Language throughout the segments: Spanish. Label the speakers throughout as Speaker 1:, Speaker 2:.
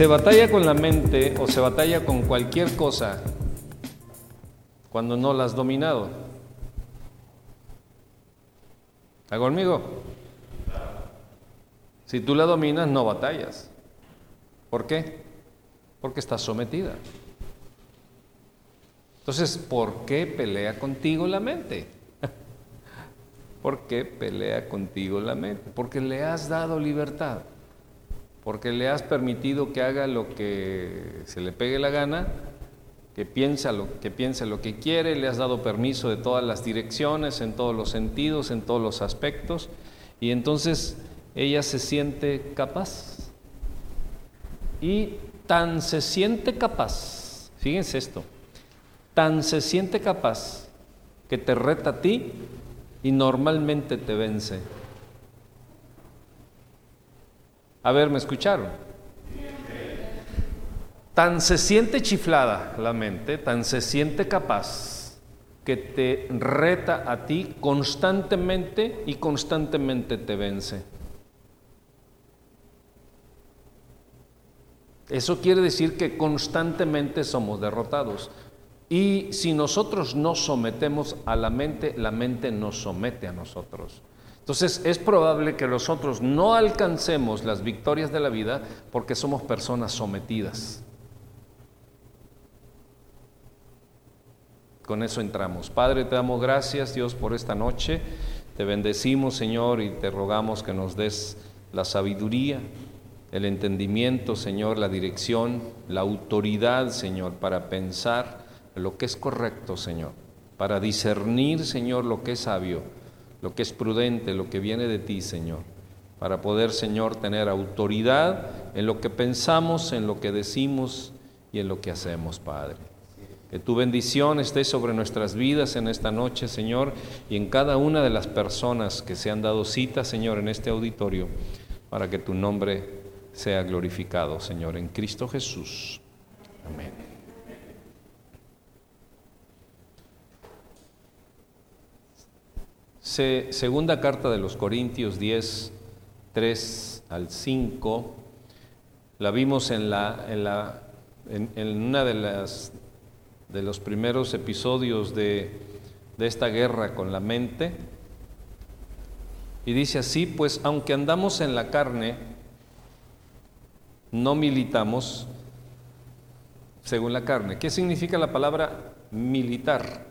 Speaker 1: Se batalla con la mente o se batalla con cualquier cosa cuando no la has dominado. ¿Está conmigo? Si tú la dominas, no batallas. ¿Por qué? Porque estás sometida. Entonces, ¿por qué pelea contigo la mente? ¿Por qué pelea contigo la mente? Porque le has dado libertad, porque le has permitido que haga lo que se le pegue la gana, que piense lo que piense lo que quiere, le has dado permiso de todas las direcciones, en todos los sentidos, en todos los aspectos, y entonces ella se siente capaz. Y tan se siente capaz, fíjense esto, tan se siente capaz que te reta a ti y normalmente te vence. A ver, ¿me escucharon? Tan se siente chiflada la mente, tan se siente capaz que te reta a ti constantemente y constantemente te vence. Eso quiere decir que constantemente somos derrotados. Y si nosotros nos sometemos a la mente, la mente nos somete a nosotros. Entonces es probable que nosotros no alcancemos las victorias de la vida porque somos personas sometidas. Con eso entramos. Padre, te damos gracias, Dios, por esta noche. Te bendecimos, Señor, y te rogamos que nos des la sabiduría, el entendimiento, Señor, la dirección, la autoridad, Señor, para pensar lo que es correcto, Señor, para discernir, Señor, lo que es sabio, lo que es prudente, lo que viene de ti, Señor, para poder, Señor, tener autoridad en lo que pensamos, en lo que decimos y en lo que hacemos, Padre. Que tu bendición esté sobre nuestras vidas en esta noche, Señor, y en cada una de las personas que se han dado cita, Señor, en este auditorio, para que tu nombre sea glorificado, Señor, en Cristo Jesús. Amén. Segunda carta de los Corintios 10, 3 al 5, la vimos en, la, en, la, en, una de, las, de los primeros episodios de, de esta guerra con la mente. Y dice así, pues aunque andamos en la carne, no militamos según la carne. ¿Qué significa la palabra militar?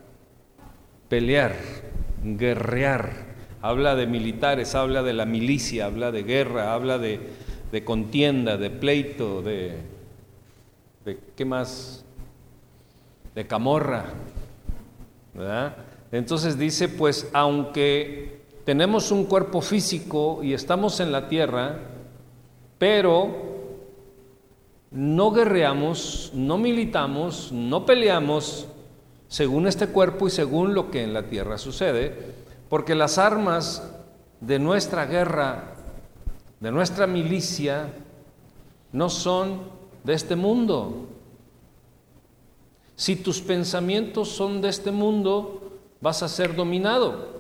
Speaker 1: Pelear guerrear. Habla de militares, habla de la milicia, habla de guerra, habla de, contienda, de pleito, de, de, ¿qué más? De camorra. Entonces dice, pues aunque tenemos un cuerpo físico y estamos en la tierra, pero no guerreamos, no militamos, no peleamos según este cuerpo y según lo que en la tierra sucede, porque las armas de nuestra guerra, de nuestra milicia, no son de este mundo. Si tus pensamientos son de este mundo, vas a ser dominado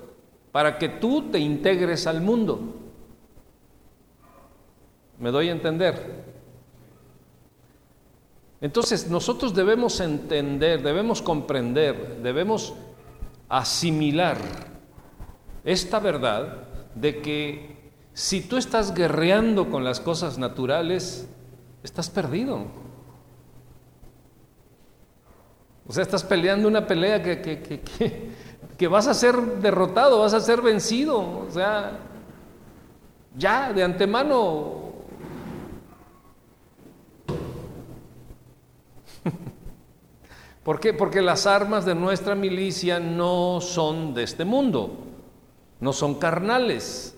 Speaker 1: para que tú te integres al mundo. ¿Me doy a entender? Entonces nosotros debemos entender, debemos comprender, debemos asimilar esta verdad de que si tú estás guerreando con las cosas naturales, estás perdido. O sea, estás peleando una pelea que, que, que, vas a ser derrotado, vas a ser vencido. O sea, ya de antemano ¿Por qué? Porque las armas de nuestra milicia no son de este mundo, no son carnales,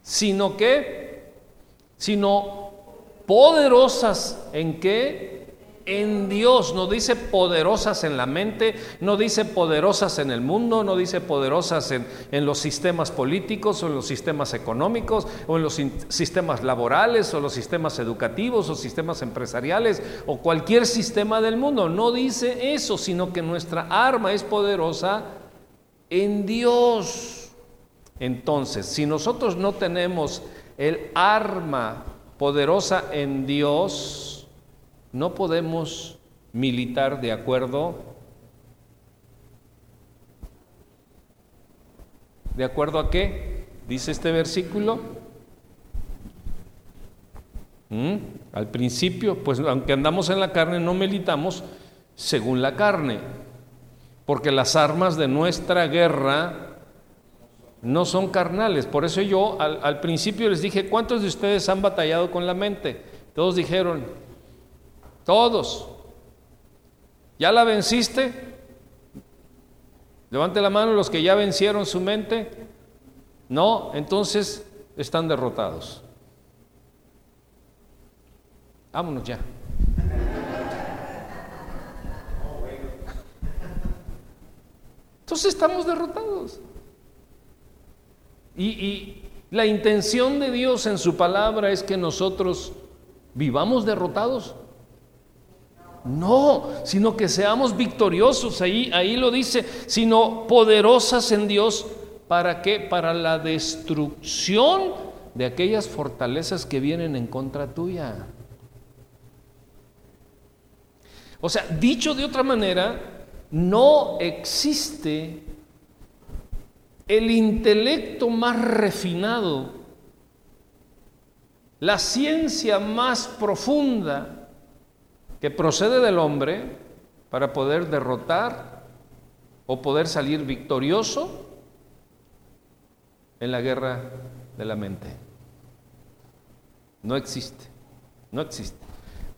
Speaker 1: sino que, sino poderosas en qué? En Dios, no dice poderosas en la mente, no dice poderosas en el mundo, no dice poderosas en, los sistemas políticos o en los sistemas económicos o en los sistemas laborales o los sistemas educativos o sistemas empresariales o cualquier sistema del mundo. No dice eso, sino que nuestra arma es poderosa en Dios. Entonces, si nosotros no tenemos el arma poderosa en Dios, no podemos militar de acuerdo ¿De acuerdo a qué? Dice este versículo. ¿Mm? Al principio, pues aunque andamos en la carne, no militamos según la carne, porque las armas de nuestra guerra no son carnales. Por eso yo al, al, principio les dije, ¿cuántos de ustedes han batallado con la mente? Todos dijeron, todos. ¿Ya la venciste? Levante la mano los que ya vencieron su mente. No, entonces están derrotados. Vámonos ya. Entonces estamos derrotados. Y, y, la intención de Dios en su palabra es que nosotros vivamos derrotados. No, sino que seamos victoriosos. Ahí, ahí lo dice, sino poderosas en Dios. ¿Para qué? Para la destrucción de aquellas fortalezas que vienen en contra tuya. O sea, dicho de otra manera, no existe el intelecto más refinado, la ciencia más profunda que procede del hombre para poder derrotar o poder salir victorioso en la guerra de la mente. No existe, no existe.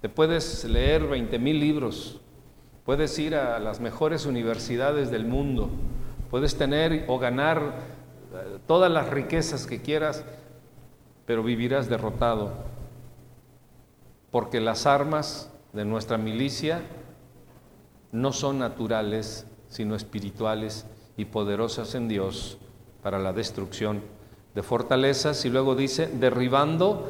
Speaker 1: Te puedes leer 20 mil libros, puedes ir a las mejores universidades del mundo, puedes tener o ganar eh, todas las riquezas que quieras, pero vivirás derrotado, porque las armas de nuestra milicia no son naturales, sino espirituales y poderosas en Dios para la destrucción de fortalezas. Y luego dice, derribando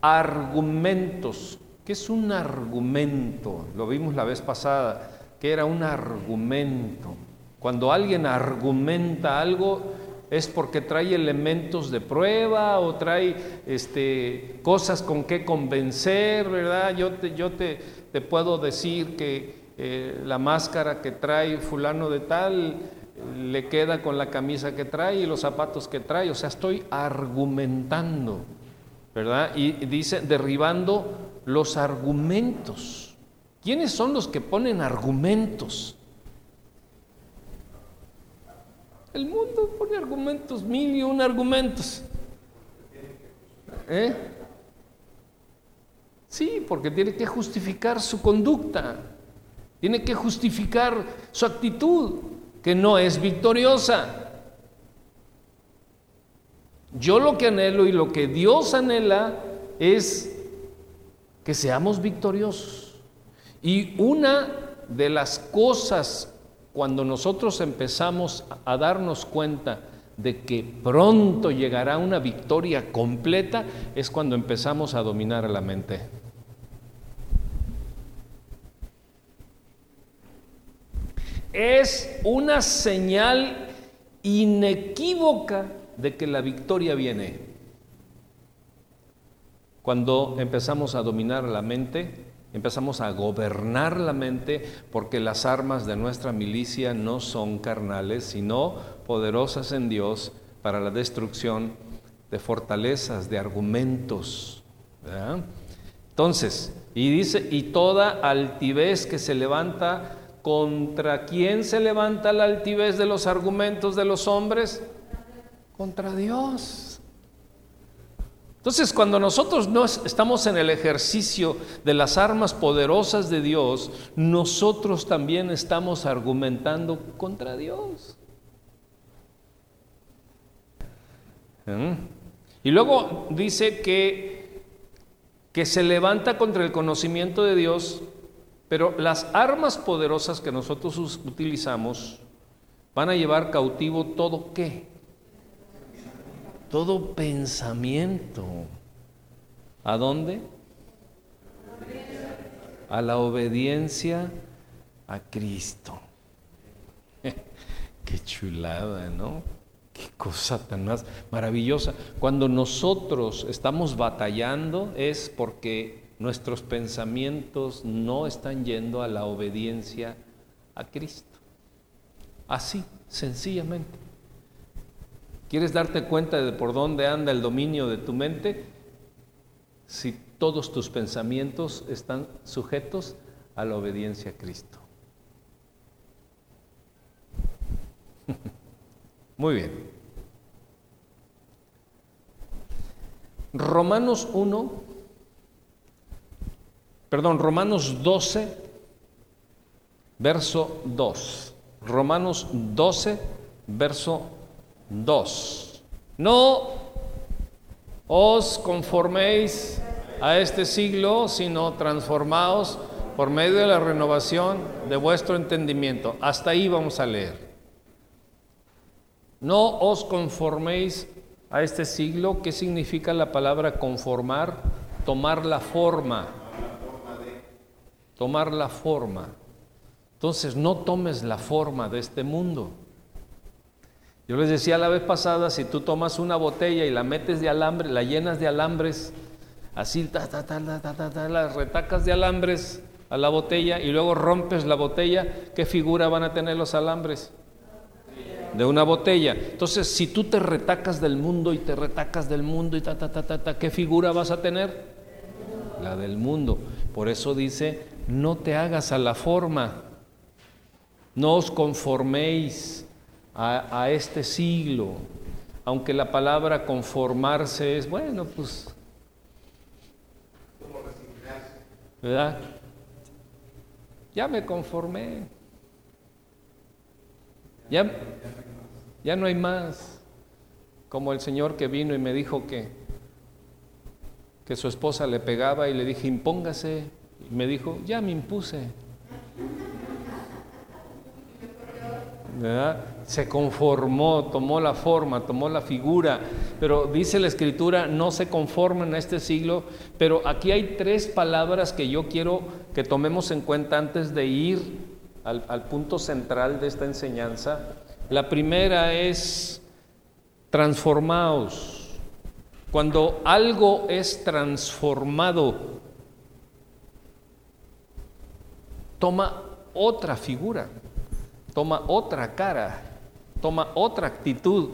Speaker 1: argumentos ¿Qué es un argumento? Lo vimos la vez pasada, que era un argumento. Cuando alguien argumenta algo es porque trae elementos de prueba o trae este, cosas con que convencer, ¿verdad? Yo te, yo te, puedo decir que eh, la máscara que trae fulano de tal le queda con la camisa que trae y los zapatos que trae. O sea, estoy argumentando, ¿verdad? Y dice, derribando los argumentos. ¿Quiénes son los que ponen argumentos? El mundo pone argumentos, mil y un argumentos. ¿Eh? Sí, porque tiene que justificar su conducta, tiene que justificar su actitud, que no es victoriosa. Yo lo que anhelo y lo que Dios anhela es que seamos victoriosos. Y una de las cosas cuando nosotros empezamos a darnos cuenta de que pronto llegará una victoria completa es cuando empezamos a dominar la mente. Es una señal inequívoca de que la victoria viene. Cuando empezamos a dominar la mente, empezamos a gobernar la mente, porque las armas de nuestra milicia no son carnales, sino poderosas en Dios para la destrucción de fortalezas, de argumentos. Entonces, y dice, y toda altivez que se levanta, ¿contra quién se levanta la altivez de los argumentos de los hombres? Contra Dios. Entonces, cuando nosotros no estamos en el ejercicio de las armas poderosas de Dios, nosotros también estamos argumentando contra Dios. ¿Mm? Y luego dice que, que se levanta contra el conocimiento de Dios, pero las armas poderosas que nosotros utilizamos van a llevar cautivo todo qué? Todo pensamiento. ¿A dónde? A la obediencia a Cristo. Qué chulada, ¿no? Qué cosa tan más maravillosa. Cuando nosotros estamos batallando es porque nuestros pensamientos no están yendo a la obediencia a Cristo. Así, sencillamente. ¿Quieres darte cuenta de por dónde anda el dominio de tu mente? Si todos tus pensamientos están sujetos a la obediencia a Cristo. Muy bien. Romanos 1, perdón, Romanos 12, verso 2. Romanos 12, verso 2. No os conforméis a este siglo, sino transformaos por medio de la renovación de vuestro entendimiento. Hasta ahí vamos a leer. No os conforméis a este siglo. ¿Qué significa la palabra conformar? Tomar la forma. Tomar la forma. Entonces no tomes la forma de este mundo. Yo les decía la vez pasada, si tú tomas una botella y la metes de alambre, la llenas de alambres, así, ta, las retacas de alambres a la botella y luego rompes la botella, ¿qué figura van a tener los alambres? De una botella. Entonces, si tú te retacas del mundo y te retacas del mundo y ta, ta, ta, ta, ta, ¿qué figura vas a tener? La del mundo. Por eso dice, no te hagas a la forma, no os conforméis a, este siglo, aunque la palabra conformarse es, bueno, pues ¿verdad? Ya me conformé. Ya, ya no hay más. Como el Señor que vino y me dijo que, que su esposa le pegaba y le dije, impóngase. Y me dijo, ya me impuse. Se conformó, tomó la forma, tomó la figura, pero dice la escritura, no se conforman a este siglo, pero aquí hay tres palabras que yo quiero que tomemos en cuenta antes de ir al, al punto central de esta enseñanza. La primera es transformaos. Cuando algo es transformado, toma otra figura, toma otra cara toma otra actitud,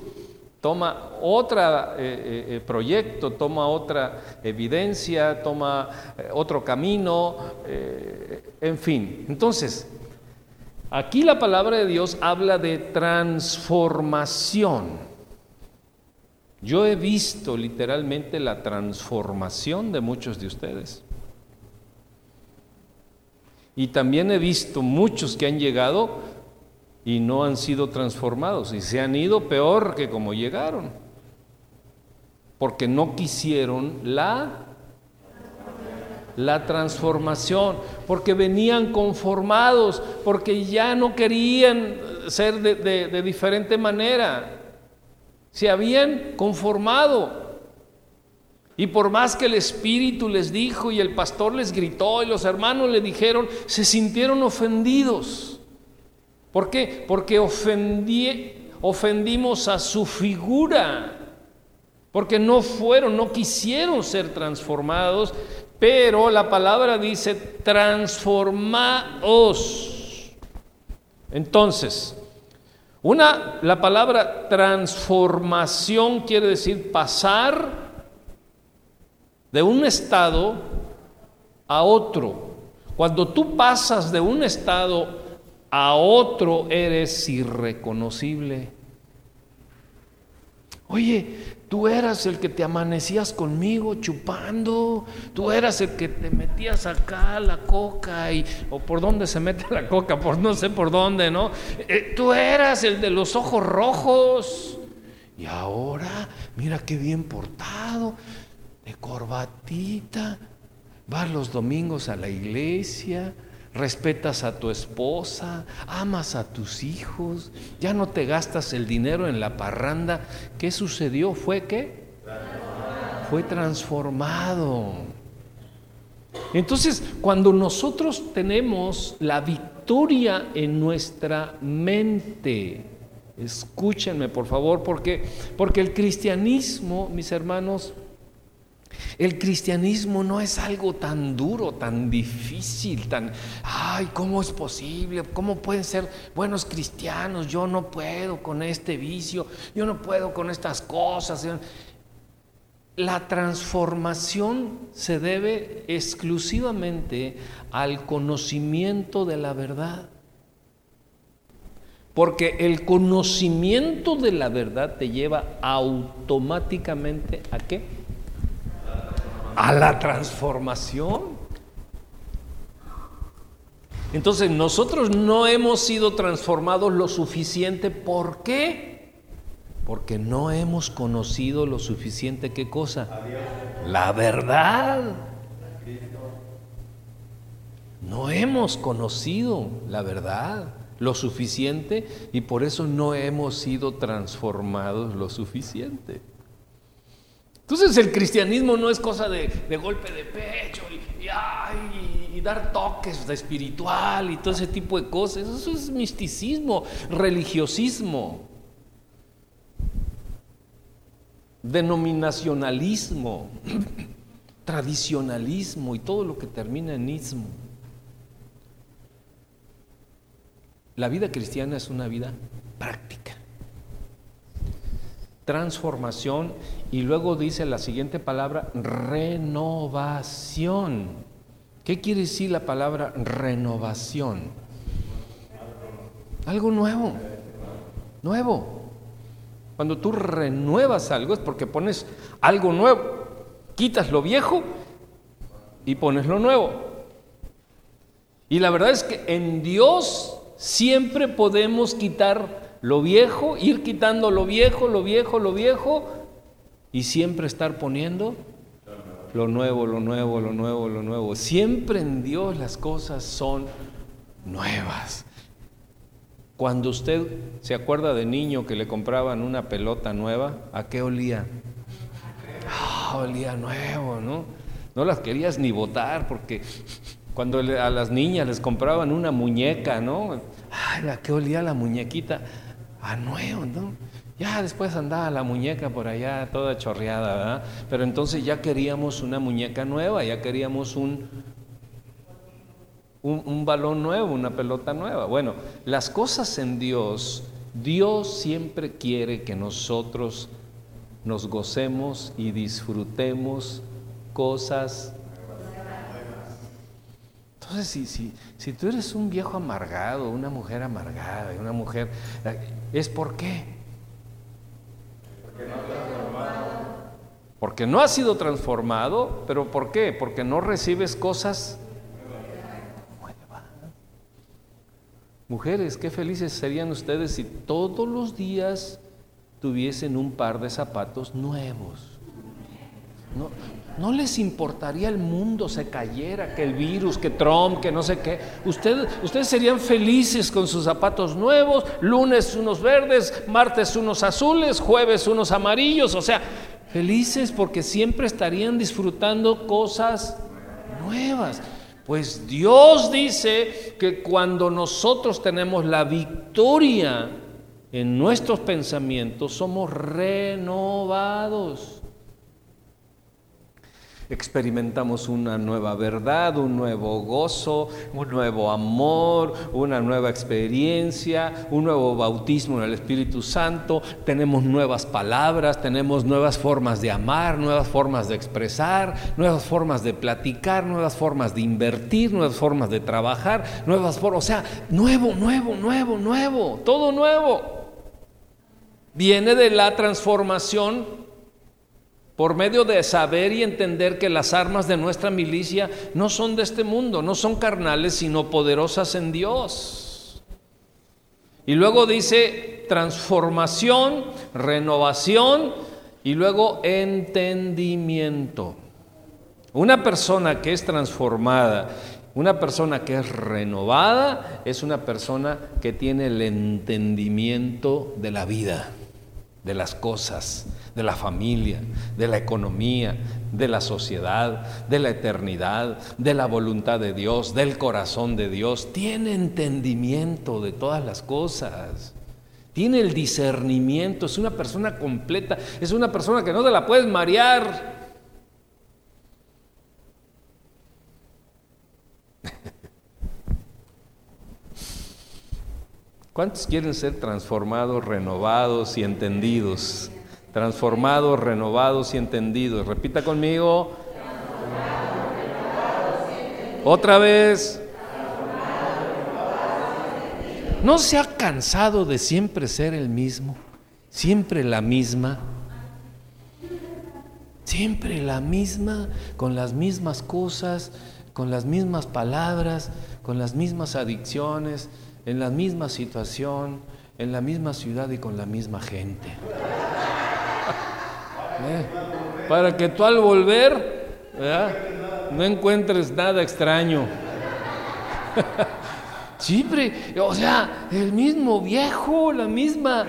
Speaker 1: toma otro eh, eh, eh, proyecto, toma otra evidencia, toma otro camino, en fin. Entonces, aquí la palabra de Dios habla de transformación. Yo he visto literalmente la transformación de muchos de ustedes. Y también he visto muchos que han llegado y no han sido transformados y se han ido peor que como llegaron, porque no quisieron la la transformación, porque venían conformados, porque ya no querían ser de, de diferente manera, se habían conformado. Y por más que el Espíritu les dijo y el pastor les gritó y los hermanos le dijeron, se sintieron ofendidos. ¿Por qué? Porque ofendimos a su figura, porque no fueron, no quisieron ser transformados, pero la palabra dice, transformaos. Entonces, una, la palabra transformación quiere decir pasar de un estado a otro. Cuando tú pasas de un estado a otro eres irreconocible. Oye, tú eras el que te amanecías conmigo chupando, tú eras el que te metías acá la coca y o por dónde se mete la coca, por no sé por dónde, ¿no? Eh, tú eras el de los ojos rojos. Y ahora, mira qué bien portado, de corbatita, vas los domingos a la iglesia, respetas a tu esposa, amas a tus hijos, ya no te gastas el dinero en la parranda. ¿Qué sucedió? ¿Fue qué? Fue transformado. Entonces, cuando nosotros tenemos la victoria en nuestra mente, Escúchenme, por favor, porque, porque el cristianismo, mis hermanos, el cristianismo no es algo tan duro, tan difícil, tan, ay, ¿cómo es posible? ¿Cómo pueden ser buenos cristianos? Yo no puedo con este vicio, yo no puedo con estas cosas. La transformación se debe exclusivamente al conocimiento de la verdad. Porque el conocimiento de la verdad te lleva automáticamente a qué? A la transformación. Entonces nosotros no hemos sido transformados lo suficiente. ¿Por qué? Porque no hemos conocido lo suficiente. ¿Qué cosa? La verdad. No hemos conocido la verdad lo suficiente y por eso no hemos sido transformados lo suficiente. Entonces el cristianismo no es cosa de, golpe de pecho y, y, dar toques de espiritual y todo ese tipo de cosas. Eso es misticismo, religiosismo, denominacionalismo, tradicionalismo y todo lo que termina en ismo. La vida cristiana es una vida práctica. Transformación y luego dice la siguiente palabra, renovación. ¿Qué quiere decir la palabra renovación? Algo nuevo, nuevo. Cuando tú renuevas algo es porque pones algo nuevo, quitas lo viejo y pones lo nuevo. Y la verdad es que en Dios Siempre podemos quitar lo viejo, ir quitando lo viejo, lo viejo, lo viejo, y siempre estar poniendo lo nuevo, lo nuevo, lo nuevo, lo nuevo. Siempre en Dios las cosas son nuevas. Cuando usted se acuerda de niño que le compraban una pelota nueva, ¿a qué olía? Ah, olía nuevo, ¿no? No las querías ni botar porque cuando a las niñas les compraban una muñeca, ¿no? Ay, ¿a qué olía la muñequita? A nuevo, ¿no? Ya después andaba la muñeca por allá toda chorreada, ¿verdad? Pero entonces ya queríamos una muñeca nueva, ya queríamos un, un, un, balón nuevo, una pelota nueva. Bueno, las cosas en Dios, Dios siempre quiere que nosotros nos gocemos y disfrutemos cosas entonces, si, si, si tú eres un viejo amargado, una mujer amargada, una mujer, ¿es por qué? Porque no, Porque no ha sido transformado, pero ¿por qué? Porque no recibes cosas nuevas. Mujeres, qué felices serían ustedes si todos los días tuviesen un par de zapatos nuevos. No, no les importaría el mundo se cayera, que el virus, que Trump, que no sé qué. Ustedes, ustedes serían felices con sus zapatos nuevos, lunes unos verdes, martes unos azules, jueves unos amarillos, o sea, felices porque siempre estarían disfrutando cosas nuevas. Pues Dios dice que cuando nosotros tenemos la victoria en nuestros pensamientos, somos renovados experimentamos una nueva verdad, un nuevo gozo, un nuevo amor, una nueva experiencia, un nuevo bautismo en el Espíritu Santo, tenemos nuevas palabras, tenemos nuevas formas de amar, nuevas formas de expresar, nuevas formas de platicar, nuevas formas de invertir, nuevas formas de trabajar, nuevas formas, o sea, nuevo, nuevo, nuevo, nuevo, todo nuevo. Viene de la transformación por medio de saber y entender que las armas de nuestra milicia no son de este mundo, no son carnales, sino poderosas en Dios. Y luego dice transformación, renovación y luego entendimiento. Una persona que es transformada, una persona que es renovada, es una persona que tiene el entendimiento de la vida, de las cosas de la familia, de la economía, de la sociedad, de la eternidad, de la voluntad de Dios, del corazón de Dios. Tiene entendimiento de todas las cosas. tiene el discernimiento, es una persona completa, es una persona que no te la puedes marear. ¿Cuántos quieren ser transformados, renovados y entendidos? Transformados, renovados y entendidos. Repita conmigo. Otra vez. ¿No se ha cansado de siempre ser el mismo? Siempre la misma. Siempre la misma, con las mismas cosas, con las mismas palabras, con las mismas adicciones, en la misma situación, en la misma ciudad y con la misma gente. ¿Eh? Para que tú al volver no encuentres nada extraño. Siempre, o sea, el mismo viejo, la misma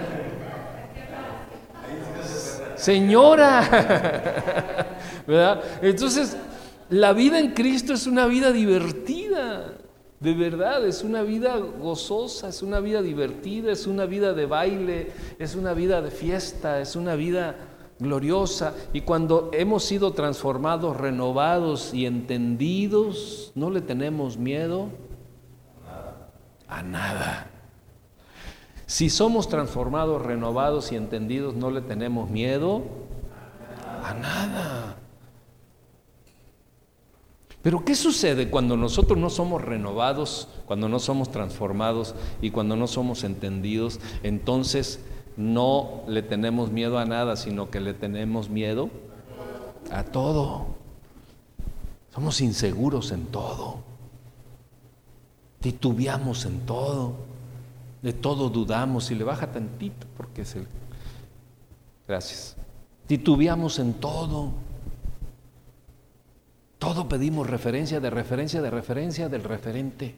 Speaker 1: señora, ¿verdad? Entonces, la vida en Cristo es una vida divertida, de verdad, es una vida gozosa, es una vida divertida, es una vida de baile, es una vida de fiesta, es una vida gloriosa. Y cuando hemos sido transformados, renovados y entendidos, no le tenemos miedo a nada. Si somos transformados, renovados y entendidos, no le tenemos miedo a nada. Pero ¿qué sucede cuando nosotros no somos renovados, cuando no somos transformados y cuando no somos entendidos? Entonces no le tenemos miedo a nada, sino que le tenemos miedo a todo. Somos inseguros en todo titubeamos en todo, de todo dudamos y le baja tantito porque es el... Gracias. Titubeamos en todo. Todo pedimos referencia de referencia de referencia del referente.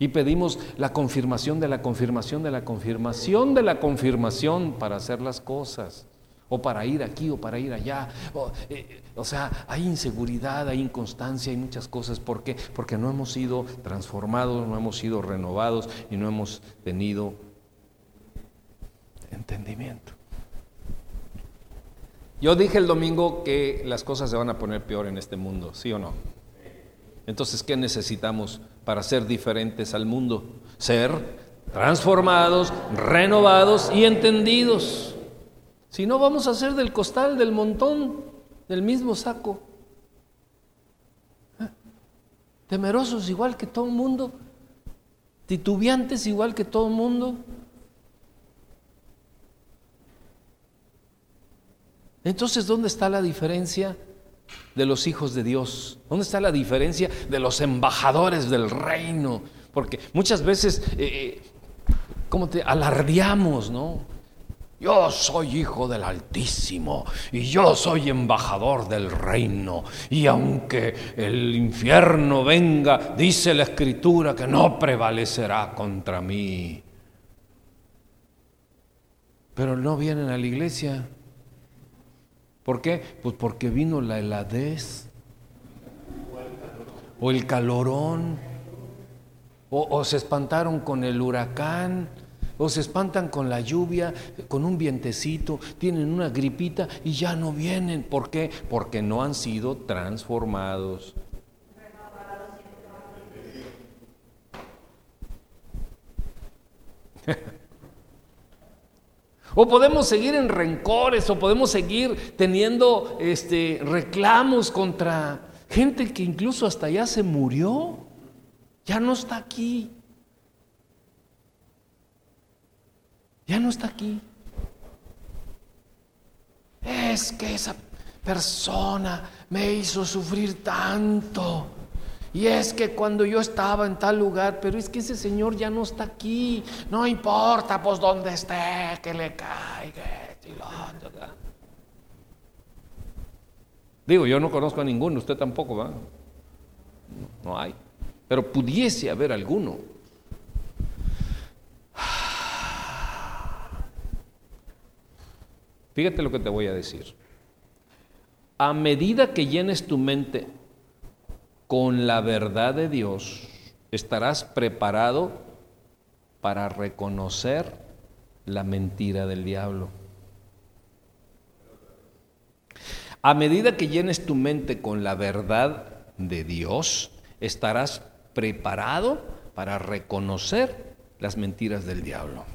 Speaker 1: Y pedimos la confirmación de la confirmación de la confirmación de la confirmación para hacer las cosas o para ir aquí o para ir allá. Eh, o, sea, hay inseguridad, hay inconstancia, hay muchas cosas. ¿Por qué? Porque no hemos sido transformados, no hemos sido renovados y no hemos tenido entendimiento. Yo dije el domingo que las cosas se van a poner peor en este mundo, ¿sí o no? Entonces, ¿qué necesitamos para ser diferentes al mundo? Ser transformados, renovados y entendidos. Si no, vamos a hacer del costal, del montón, del mismo saco. ¿Eh? Temerosos igual que todo el mundo, titubeantes igual que todo el mundo. Entonces, ¿dónde está la diferencia de los hijos de Dios? ¿Dónde está la diferencia de los embajadores del reino? Porque muchas veces, eh, eh como te alardeamos, ¿no? Yo soy hijo del Altísimo y yo soy embajador del reino. Y aunque el infierno venga, dice la escritura que no prevalecerá contra mí. Pero no vienen a la iglesia. ¿Por qué? Pues porque vino la heladez o el calorón o, o se espantaron con el huracán o se espantan con la lluvia, con un vientecito, tienen una gripita y ya no vienen. ¿Por qué? Porque no han sido transformados. O podemos seguir en rencores, o podemos seguir teniendo este, reclamos contra gente que incluso hasta ya se murió, ya no está aquí. ya no está aquí. Es que esa persona me hizo sufrir tanto. Y es que cuando yo estaba en tal lugar, pero es que ese señor ya no está aquí. No importa, pues donde esté, que le caiga. Digo, yo no conozco a ninguno, usted tampoco, ¿va? no hay. Pero pudiese haber alguno. Fíjate lo que te voy a decir. A medida que llenes tu mente con la verdad de Dios, estarás preparado para reconocer la mentira del diablo. A medida que llenes tu mente con la verdad de Dios, estarás preparado para reconocer las mentiras del diablo.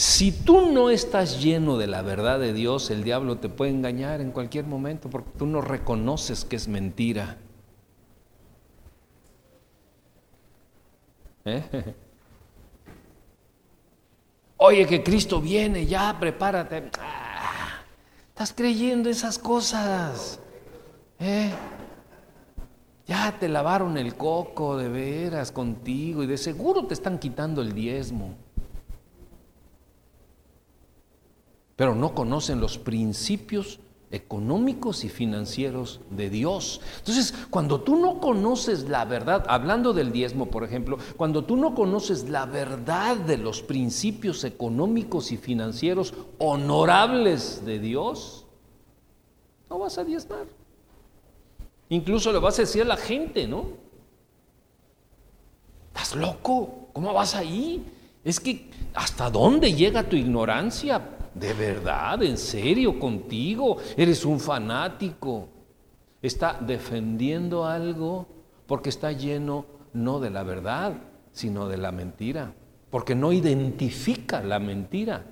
Speaker 1: Si tú no estás lleno de la verdad de Dios, el diablo te puede engañar en cualquier momento porque tú no reconoces que es mentira. ¿Eh? Oye, que Cristo viene, ya prepárate. Ah, estás creyendo esas cosas. ¿Eh? Ya te lavaron el coco de veras contigo y de seguro te están quitando el diezmo. Pero no conocen los principios económicos y financieros de Dios. Entonces, cuando tú no conoces la verdad, hablando del diezmo, por ejemplo, cuando tú no conoces la verdad de los principios económicos y financieros honorables de Dios, no vas a diezmar. Incluso le vas a decir a la gente, ¿no? ¿Estás loco? ¿Cómo vas ahí? Es que, ¿hasta dónde llega tu ignorancia? ¿De verdad? ¿En serio? ¿Contigo? ¿Eres un fanático? Está defendiendo algo porque está lleno no de la verdad, sino de la mentira. Porque no identifica la mentira.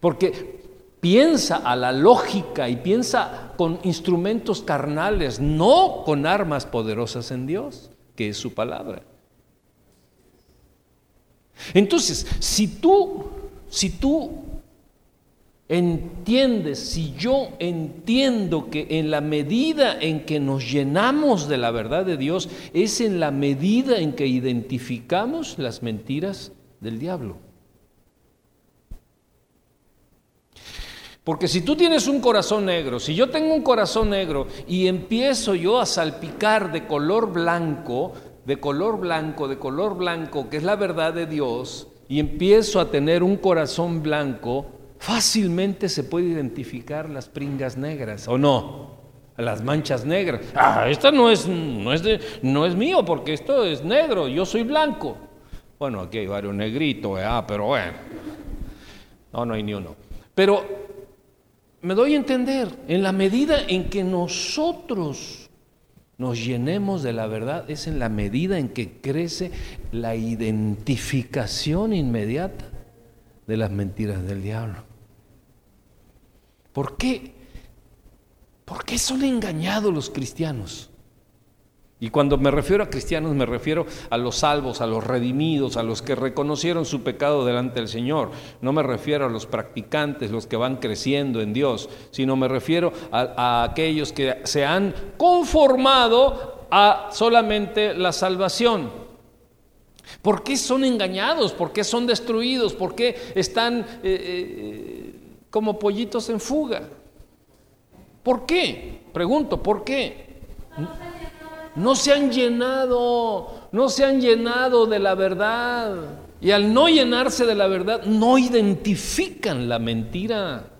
Speaker 1: Porque piensa a la lógica y piensa con instrumentos carnales, no con armas poderosas en Dios, que es su palabra. Entonces, si tú, si tú entiendes, si yo entiendo que en la medida en que nos llenamos de la verdad de Dios, es en la medida en que identificamos las mentiras del diablo. Porque si tú tienes un corazón negro, si yo tengo un corazón negro y empiezo yo a salpicar de color blanco, de color blanco, de color blanco, que es la verdad de Dios, y empiezo a tener un corazón blanco, fácilmente se puede identificar las pringas negras, ¿o no? Las manchas negras. Ah, esto no es, no es, no es mío porque esto es negro, yo soy blanco. Bueno, aquí hay varios negritos, pero bueno. No, no hay ni uno. Pero me doy a entender, en la medida en que nosotros nos llenemos de la verdad, es en la medida en que crece la identificación inmediata de las mentiras del diablo. ¿Por qué? ¿Por qué son engañados los cristianos? Y cuando me refiero a cristianos me refiero a los salvos, a los redimidos, a los que reconocieron su pecado delante del Señor. No me refiero a los practicantes, los que van creciendo en Dios, sino me refiero a, aquellos que se han conformado a solamente la salvación. ¿Por qué son engañados? ¿Por qué son destruidos? ¿Por qué están eh, eh, como pollitos en fuga? ¿Por qué? Pregunto, ¿por qué? no se han llenado, no se han llenado de la verdad. Y al no llenarse de la verdad, no identifican la mentira.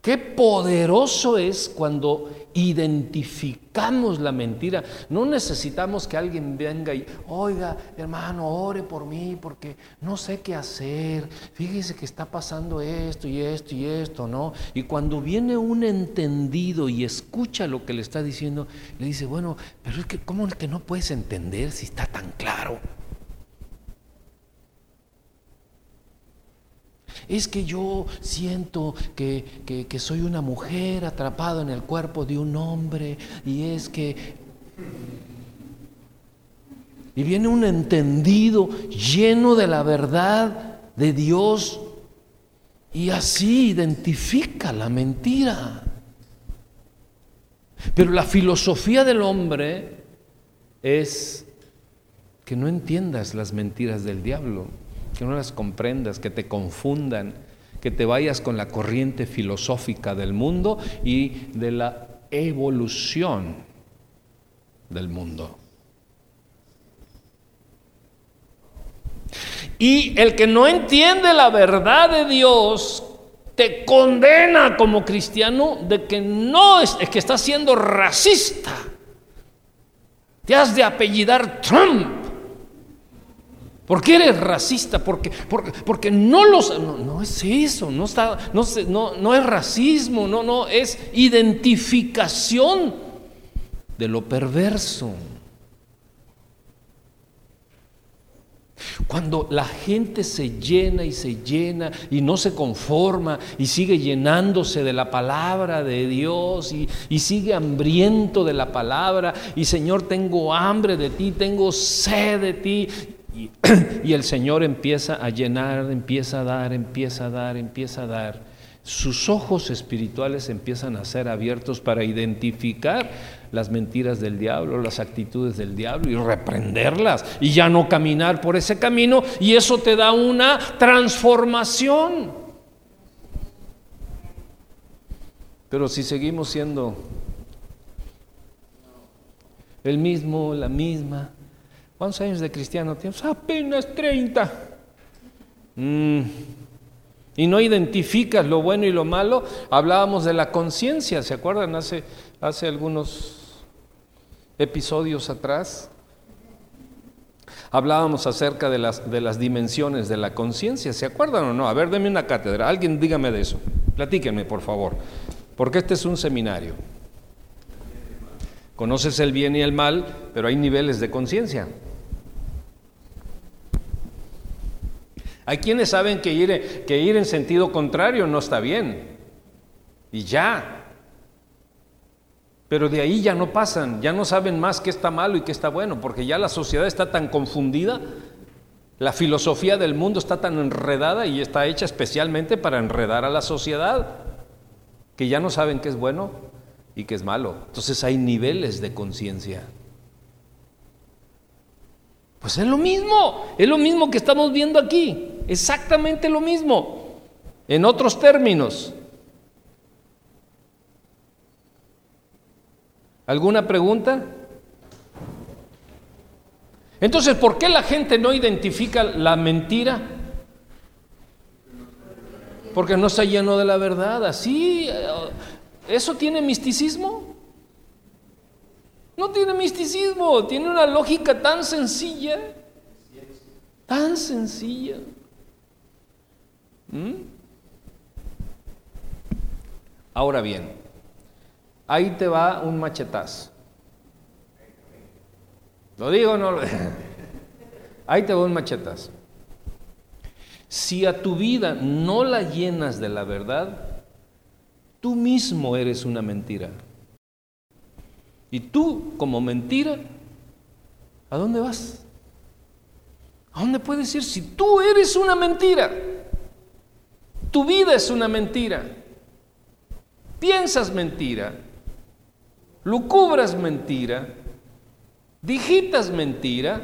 Speaker 1: Qué poderoso es cuando identificamos la mentira. No necesitamos que alguien venga y, oiga, hermano, ore por mí porque no sé qué hacer. Fíjese que está pasando esto y esto y esto, ¿no? Y cuando viene un entendido y escucha lo que le está diciendo, le dice, bueno, pero es que, ¿cómo que no puedes entender si está tan claro? Es que yo siento que, soy una mujer atrapada en el cuerpo de un hombre y es que... Y viene un entendido lleno de la verdad de Dios y así identifica la mentira. Pero la filosofía del hombre es que no entiendas las mentiras del diablo que no las comprendas, que te confundan, que te vayas con la corriente filosófica del mundo y de la evolución del mundo. Y el que no entiende la verdad de Dios te condena como cristiano de que no es, es que estás siendo racista. Te has de apellidar Trump ¿Por qué eres racista? Porque, porque, porque no los... No, es eso, no, está, no, no, no es racismo, no, no, es identificación de lo perverso. Cuando la gente se llena y se llena y no se conforma y sigue llenándose de la palabra de Dios y, y, sigue hambriento de la palabra y Señor tengo hambre de ti, tengo sed de ti y, el Señor empieza a llenar, empieza a dar, empieza a dar, empieza a dar. Sus ojos espirituales empiezan a ser abiertos para identificar las mentiras del diablo, las actitudes del diablo y reprenderlas y ya no caminar por ese camino y eso te da una transformación. Pero si seguimos siendo el mismo, la misma, ¿Cuántos años de cristiano tienes? Apenas 30. Mm. Y no identificas lo bueno y lo malo. Hablábamos de la conciencia, ¿se acuerdan? Hace, hace algunos episodios atrás. Hablábamos acerca de las, de las dimensiones de la conciencia, ¿se acuerdan o no? A ver, denme una cátedra, alguien dígame de eso, platíquenme por favor, porque este es un seminario. Conoces el bien y el mal, pero hay niveles de conciencia. Hay quienes saben que ir, en sentido contrario no está bien. Y ya. Pero de ahí ya no pasan, ya no saben más qué está malo y qué está bueno, porque ya la sociedad está tan confundida, la filosofía del mundo está tan enredada y está hecha especialmente para enredar a la sociedad, que ya no saben qué es bueno y qué es malo. Entonces hay niveles de conciencia. Pues es lo mismo, es lo mismo que estamos viendo aquí. Exactamente lo mismo, en otros términos. ¿Alguna pregunta? Entonces, ¿por qué la gente no identifica la mentira? Porque no está lleno de la verdad. Así, eh, ¿eso tiene misticismo? No tiene misticismo, tiene una lógica tan sencilla, tan sencilla. ¿Mm? Ahora bien, ahí te va un machetazo. ¿Lo digo o no lo Ahí te va un machetazo. Si a tu vida no la llenas de la verdad, tú mismo eres una mentira. Y tú, como mentira, ¿a dónde vas? ¿A dónde puedes ir si tú eres una mentira? Tu vida es una mentira. Piensas mentira. Lucubras mentira. Digitas mentira.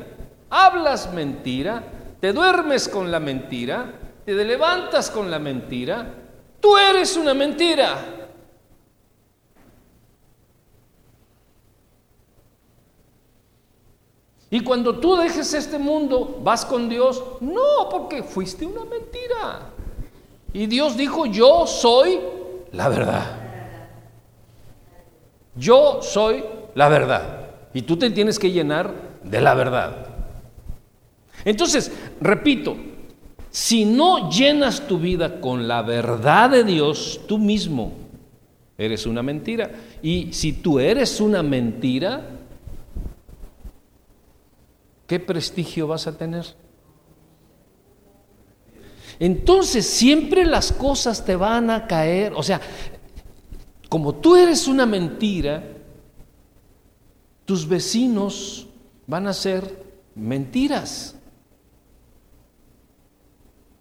Speaker 1: Hablas mentira. Te duermes con la mentira. Te levantas con la mentira. Tú eres una mentira. Y cuando tú dejes este mundo, vas con Dios. No, porque fuiste una mentira. Y Dios dijo, yo soy la verdad. Yo soy la verdad. Y tú te tienes que llenar de la verdad. Entonces, repito, si no llenas tu vida con la verdad de Dios, tú mismo eres una mentira. Y si tú eres una mentira, ¿qué prestigio vas a tener? Entonces siempre las cosas te van a caer, o sea, como tú eres una mentira, tus vecinos van a ser mentiras.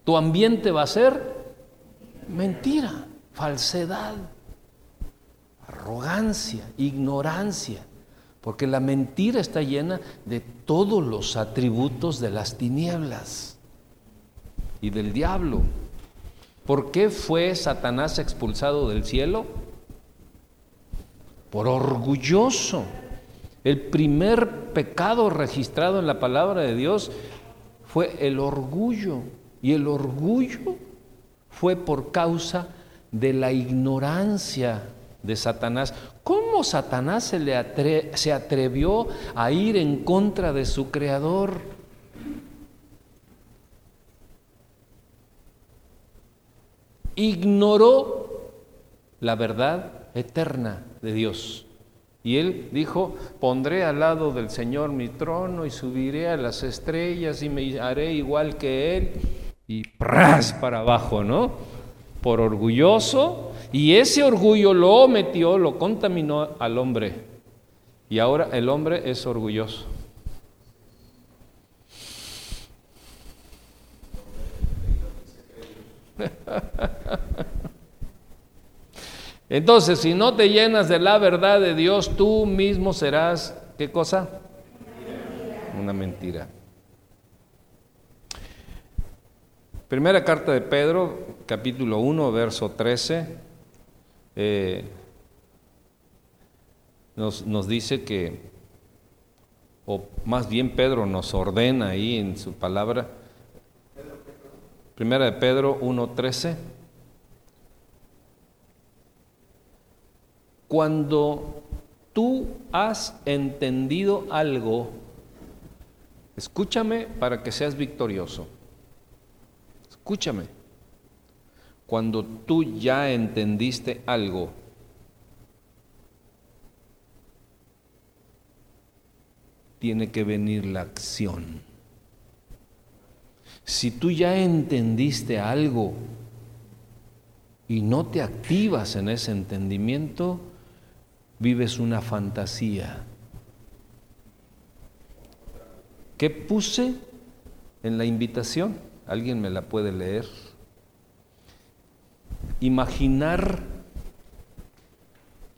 Speaker 1: Tu ambiente va a ser mentira, falsedad, arrogancia, ignorancia, porque la mentira está llena de todos los atributos de las tinieblas y del diablo. ¿Por qué fue Satanás expulsado del cielo? Por orgulloso. El primer pecado registrado en la palabra de Dios fue el orgullo. Y el orgullo fue por causa de la ignorancia de Satanás. ¿Cómo Satanás se, le se atrevió a ir en contra de su creador? Ignoró la verdad eterna de Dios. Y él dijo, pondré al lado del Señor mi trono y subiré a las estrellas y me haré igual que él. Y ¡pras! para abajo, ¿no? Por orgulloso. Y ese orgullo lo metió, lo contaminó al hombre. Y ahora el hombre es orgulloso. Entonces, si no te llenas de la verdad de Dios, tú mismo serás, ¿qué cosa? Una mentira. Primera carta de Pedro, capítulo 1, verso 13, eh, nos, nos dice que, o más bien Pedro nos ordena ahí en su palabra, Primera de Pedro 1.13. Cuando tú has entendido algo, escúchame para que seas victorioso. Escúchame. Cuando tú ya entendiste algo, tiene que venir la acción. Si tú ya entendiste algo y no te activas en ese entendimiento, vives una fantasía. ¿Qué puse en la invitación? ¿Alguien me la puede leer? Imaginar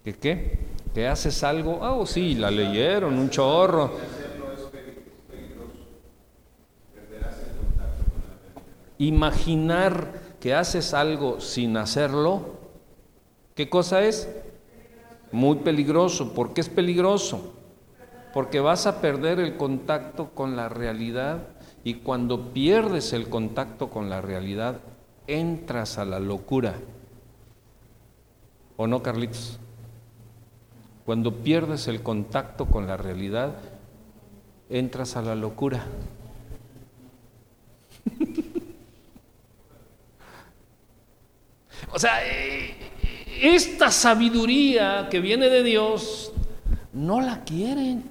Speaker 1: que qué? Que haces algo, ah, oh, sí, la leyeron, un chorro Imaginar que haces algo sin hacerlo, ¿qué cosa es? Muy peligroso. ¿Por qué es peligroso? Porque vas a perder el contacto con la realidad y cuando pierdes el contacto con la realidad, entras a la locura. ¿O no, Carlitos? Cuando pierdes el contacto con la realidad, entras a la locura. O sea, eh, esta sabiduría que viene de Dios, no la quieren.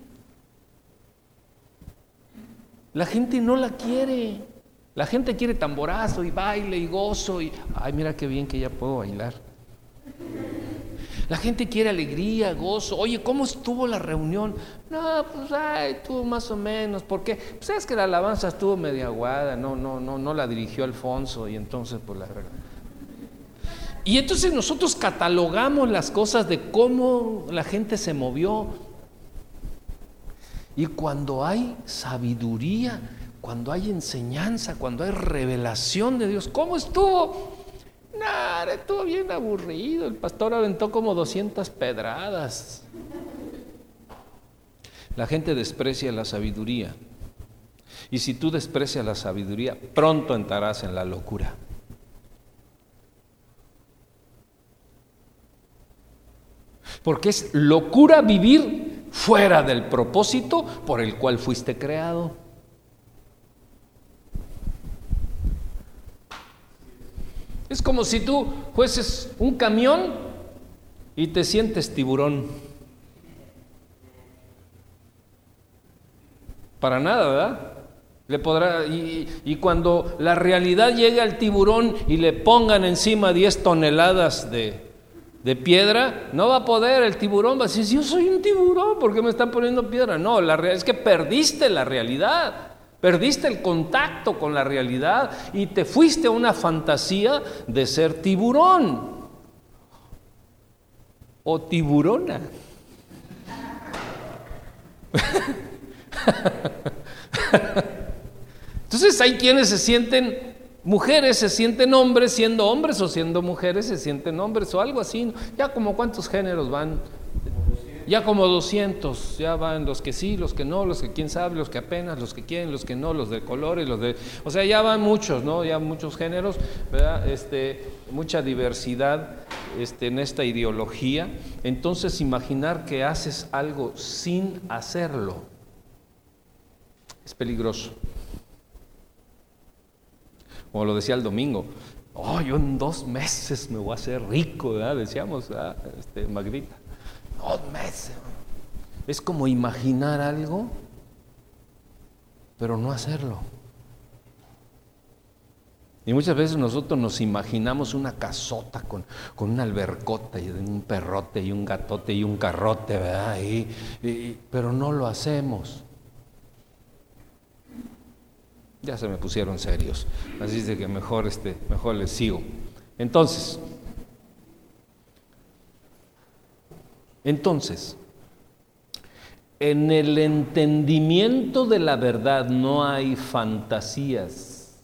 Speaker 1: La gente no la quiere. La gente quiere tamborazo y baile y gozo y, ay, mira qué bien que ya puedo bailar. La gente quiere alegría, gozo. Oye, ¿cómo estuvo la reunión? No, pues, ay, estuvo más o menos. ¿Por qué? Pues es que la alabanza estuvo media aguada. No, no, no, no la dirigió Alfonso y entonces, pues la y entonces nosotros catalogamos las cosas de cómo la gente se movió. Y cuando hay sabiduría, cuando hay enseñanza, cuando hay revelación de Dios, ¿cómo estuvo? Nada, estuvo bien aburrido. El pastor aventó como 200 pedradas. La gente desprecia la sabiduría. Y si tú desprecias la sabiduría, pronto entrarás en la locura. Porque es locura vivir fuera del propósito por el cual fuiste creado. Es como si tú fueses un camión y te sientes tiburón. Para nada, ¿verdad? Le podrá, y, y, cuando la realidad llegue al tiburón y le pongan encima 10 toneladas de, de piedra, no va a poder, el tiburón va a decir, yo soy un tiburón, ¿por qué me están poniendo piedra? No, la realidad es que perdiste la realidad, perdiste el contacto con la realidad y te fuiste a una fantasía de ser tiburón o tiburona. Entonces hay quienes se sienten Mujeres se sienten hombres siendo hombres o siendo mujeres se sienten hombres o algo así. Ya como cuántos géneros van. Ya como 200, ya van los que sí, los que no, los que quién sabe, los que apenas, los que quieren, los que no, los de colores, los de... O sea, ya van muchos, ¿no? Ya muchos géneros, ¿verdad? Este, mucha diversidad este, en esta ideología. Entonces, imaginar que haces algo sin hacerlo es peligroso como lo decía el domingo, Oh, yo en dos meses me voy a hacer rico, ¿verdad? Decíamos, este, Magdita. Dos meses. Es como imaginar algo, pero no hacerlo. Y muchas veces nosotros nos imaginamos una casota con, con una albercota y un perrote y un gatote y un carrote, ¿verdad? pero no lo hacemos. Ya se me pusieron serios, así de que mejor, este, mejor les sigo. Entonces, entonces, en el entendimiento de la verdad no hay fantasías.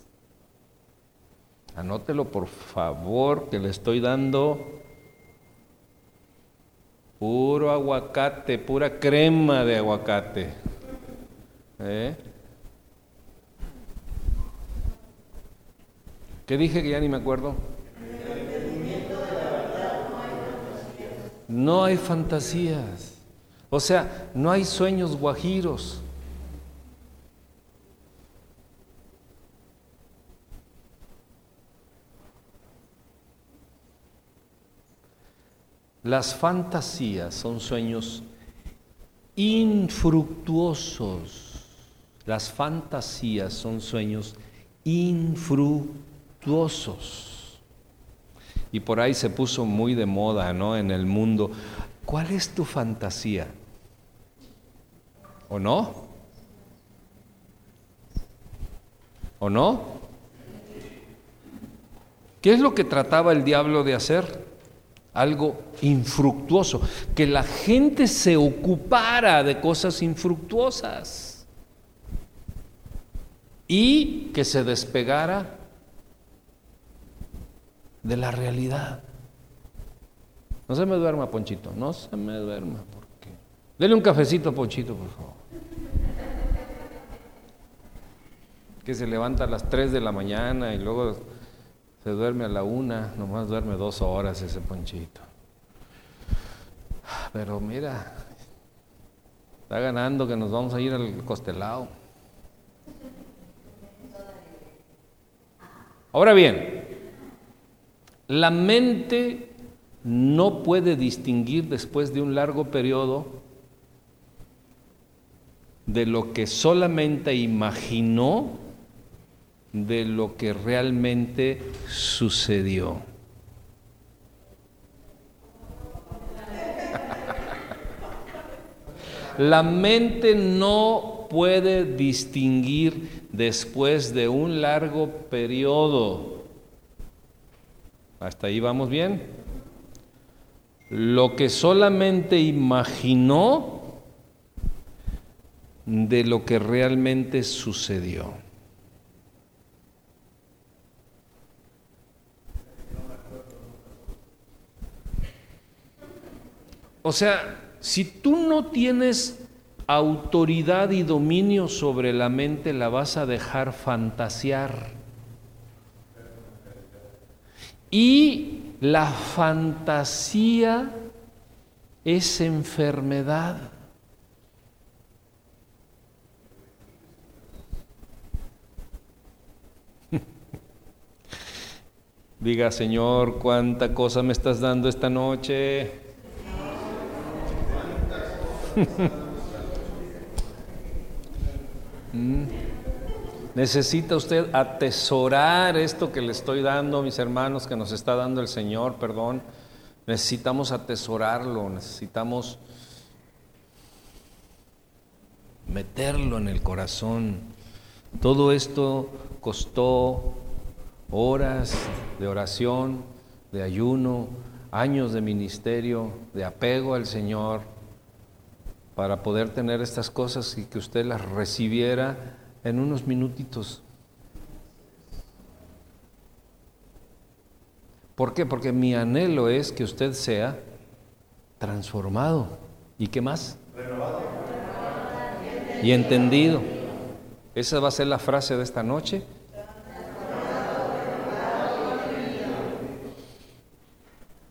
Speaker 1: Anótelo por favor, que le estoy dando puro aguacate, pura crema de aguacate. ¿Eh? ¿Qué dije que ya ni me acuerdo? No hay fantasías. O sea, no hay sueños guajiros. Las fantasías son sueños infructuosos. Las fantasías son sueños infructuosos. Y por ahí se puso muy de moda, ¿no? En el mundo. ¿Cuál es tu fantasía? ¿O no? ¿O no? ¿Qué es lo que trataba el diablo de hacer? algo infructuoso, que la gente se ocupara de cosas infructuosas y que se despegara de la realidad. No se me duerma, Ponchito, no se me duerma, porque. Dele un cafecito, Ponchito, por favor. Que se levanta a las 3 de la mañana y luego se duerme a la una, nomás duerme dos horas ese ponchito. Pero mira, está ganando que nos vamos a ir al costelado. Ahora bien, la mente no puede distinguir después de un largo periodo de lo que solamente imaginó de lo que realmente sucedió. La mente no puede distinguir después de un largo periodo. ¿Hasta ahí vamos bien? Lo que solamente imaginó de lo que realmente sucedió. O sea, si tú no tienes autoridad y dominio sobre la mente, la vas a dejar fantasear. Y la fantasía es enfermedad. Diga, Señor, cuánta cosa me estás dando esta noche. Mm. Necesita usted atesorar esto que le estoy dando, mis hermanos, que nos está dando el Señor, perdón. Necesitamos atesorarlo, necesitamos meterlo en el corazón. Todo esto costó horas de oración, de ayuno, años de ministerio, de apego al Señor para poder tener estas cosas y que usted las recibiera en unos minutitos. ¿Por qué? Porque mi anhelo es que usted sea transformado. ¿Y qué más? Renovado. Y entendido. Esa va a ser la frase de esta noche.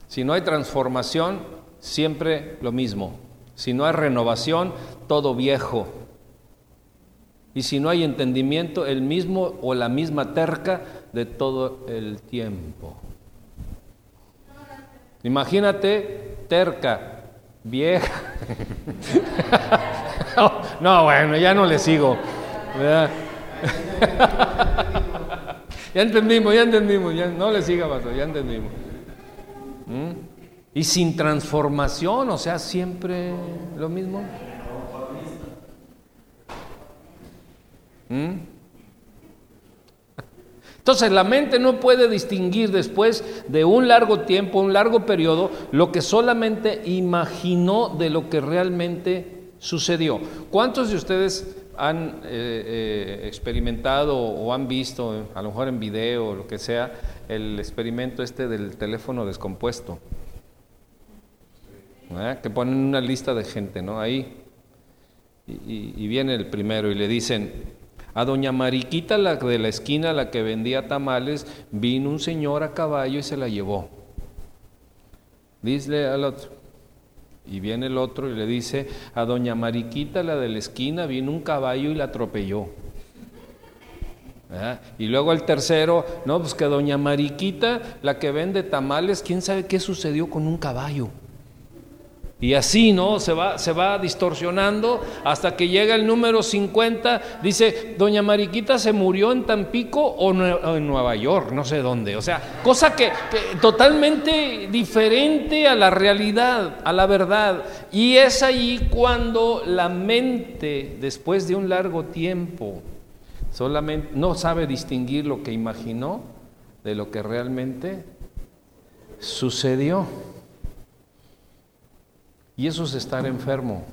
Speaker 1: Si no hay transformación, siempre lo mismo. Si no hay renovación, todo viejo. Y si no hay entendimiento, el mismo o la misma terca de todo el tiempo. Imagínate terca, vieja. no, bueno, ya no le sigo. ya entendimos, ya entendimos, ya no le siga, pastor, ya entendimos. ¿Mm? Y sin transformación, o sea, siempre lo mismo. ¿Mm? Entonces la mente no puede distinguir después de un largo tiempo, un largo periodo, lo que solamente imaginó de lo que realmente sucedió. ¿Cuántos de ustedes han eh, eh, experimentado o han visto, a lo mejor en video o lo que sea, el experimento este del teléfono descompuesto? Que ponen una lista de gente, ¿no? Ahí. y viene el primero y le dicen, a doña Mariquita, la de la esquina, la que vendía tamales, vino un señor a caballo y se la llevó. Dice al otro. Y viene el otro y le dice, a doña Mariquita, la de la esquina, vino un caballo y la atropelló. Y luego el tercero, no, pues que doña Mariquita, la que vende tamales, quién sabe qué sucedió con un caballo. Y así, ¿no? Se va, se va distorsionando hasta que llega el número 50. Dice, Doña Mariquita se murió en Tampico o, en Nueva York, no sé dónde. O sea, cosa que, totalmente diferente a la realidad, a la verdad. Y es ahí cuando la mente, después de un largo tiempo, solamente no sabe distinguir lo que imaginó de lo que realmente sucedió. Y eso es estar enfermo.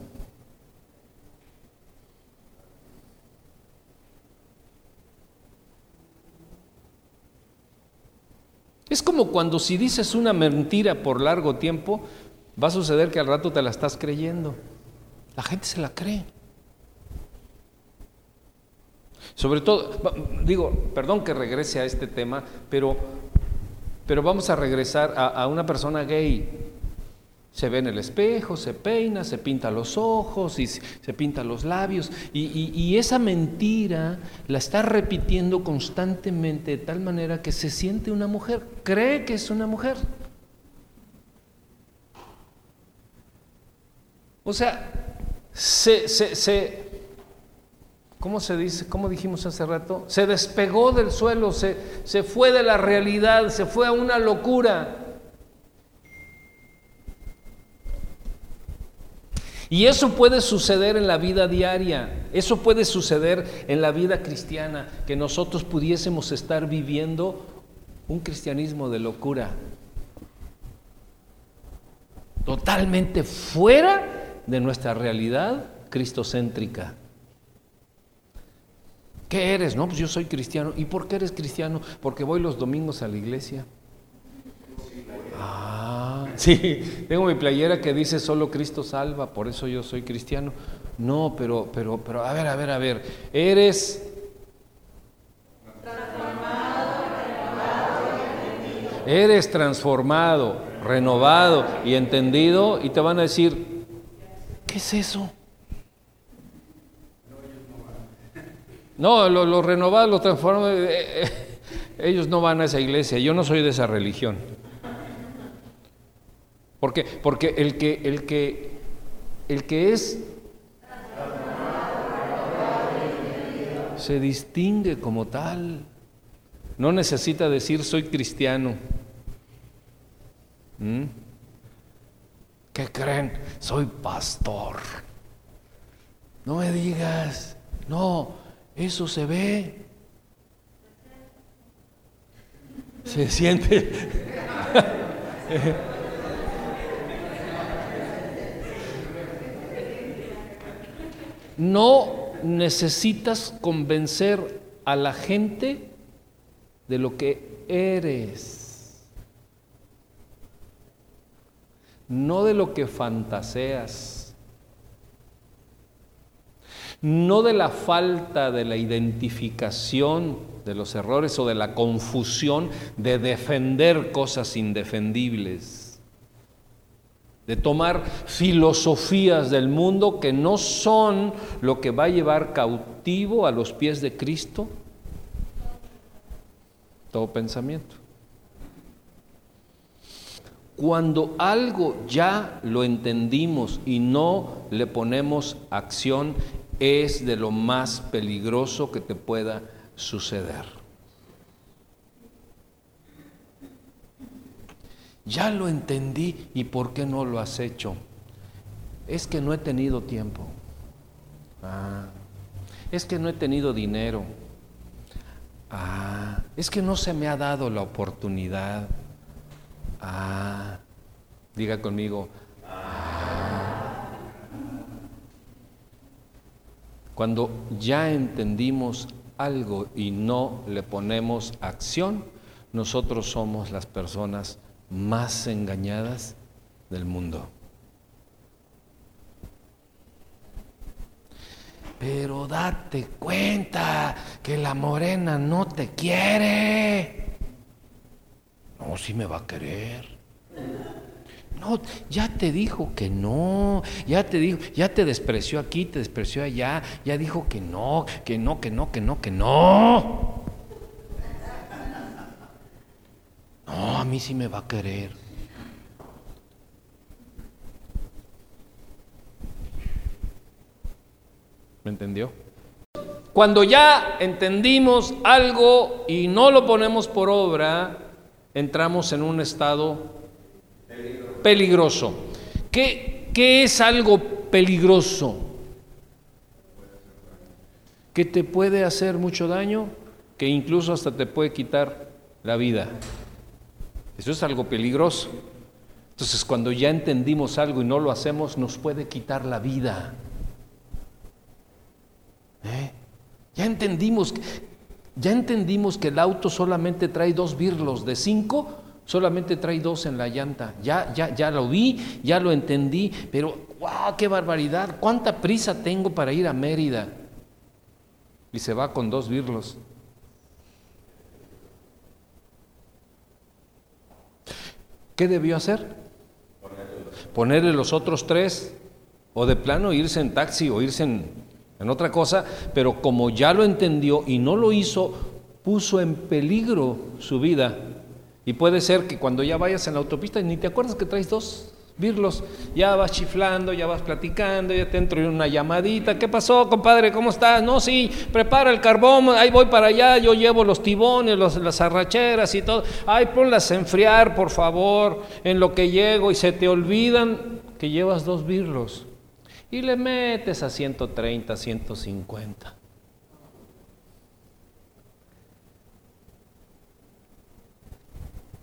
Speaker 1: Es como cuando si dices una mentira por largo tiempo, va a suceder que al rato te la estás creyendo. La gente se la cree. Sobre todo, digo, perdón que regrese a este tema, pero, pero vamos a regresar a, a una persona gay. Se ve en el espejo, se peina, se pinta los ojos y se pinta los labios. Y, esa mentira la está repitiendo constantemente de tal manera que se siente una mujer, cree que es una mujer. O sea, se, se, ¿cómo se dice? ¿Cómo dijimos hace rato? Se despegó del suelo, se, se fue de la realidad, se fue a una locura. Y eso puede suceder en la vida diaria, eso puede suceder en la vida cristiana, que nosotros pudiésemos estar viviendo un cristianismo de locura, totalmente fuera de nuestra realidad cristocéntrica. ¿Qué eres? No, pues yo soy cristiano. ¿Y por qué eres cristiano? Porque voy los domingos a la iglesia. Sí, tengo mi playera que dice solo Cristo salva, por eso yo soy cristiano. No, pero, pero, pero, a ver, a ver, a ver, eres... Eres transformado, renovado y entendido y te van a decir, ¿qué es eso? No, los lo renovados, los transformados, eh, eh, ellos no van a esa iglesia, yo no soy de esa religión. ¿Por qué? Porque el que, el que, el que es se distingue como tal. No necesita decir soy cristiano. ¿Mm? ¿Qué creen? Soy pastor. No me digas, no, eso se ve. Se siente. No necesitas convencer a la gente de lo que eres, no de lo que fantaseas, no de la falta de la identificación de los errores o de la confusión de defender cosas indefendibles de tomar filosofías del mundo que no son lo que va a llevar cautivo a los pies de Cristo. todo pensamiento. Cuando algo ya lo entendimos y no le ponemos acción, es de lo más peligroso que te pueda suceder. Ya lo entendí y ¿por qué no lo has hecho? Es que no he tenido tiempo. Ah, es que no he tenido dinero. Ah, es que no se me ha dado la oportunidad. Ah, diga conmigo. Ah. Cuando ya entendimos algo y no le ponemos acción, nosotros somos las personas más engañadas del mundo. Pero date cuenta que la morena no te quiere. No, si me va a querer. No, ya te dijo que no, ya te dijo, ya te despreció aquí, te despreció allá, ya dijo que no, que no, que no, que no, que no. No, a mí sí me va a querer. ¿Me entendió? Cuando ya entendimos algo y no lo ponemos por obra, entramos en un estado peligroso. ¿Qué, qué es algo peligroso? Que te puede hacer mucho daño, que incluso hasta te puede quitar la vida. Eso es algo peligroso. Entonces, cuando ya entendimos algo y no lo hacemos, nos puede quitar la vida. ¿Eh? Ya entendimos, ya entendimos que el auto solamente trae dos birlos de cinco, solamente trae dos en la llanta. Ya, ya, ya lo vi, ya lo entendí, pero ¡wow! ¡Qué barbaridad! ¿Cuánta prisa tengo para ir a Mérida? Y se va con dos birlos. ¿Qué debió hacer? Ponerle los otros tres, o de plano irse en taxi o irse en, en otra cosa, pero como ya lo entendió y no lo hizo, puso en peligro su vida. Y puede ser que cuando ya vayas en la autopista ni te acuerdas que traes dos virlos, ya vas chiflando, ya vas platicando, ya te entro en una llamadita, ¿qué pasó, compadre? ¿Cómo estás? No, sí, prepara el carbón, ahí voy para allá, yo llevo los tibones, las arracheras y todo, ay, ponlas a enfriar, por favor, en lo que llego y se te olvidan que llevas dos virlos y le metes a 130, 150.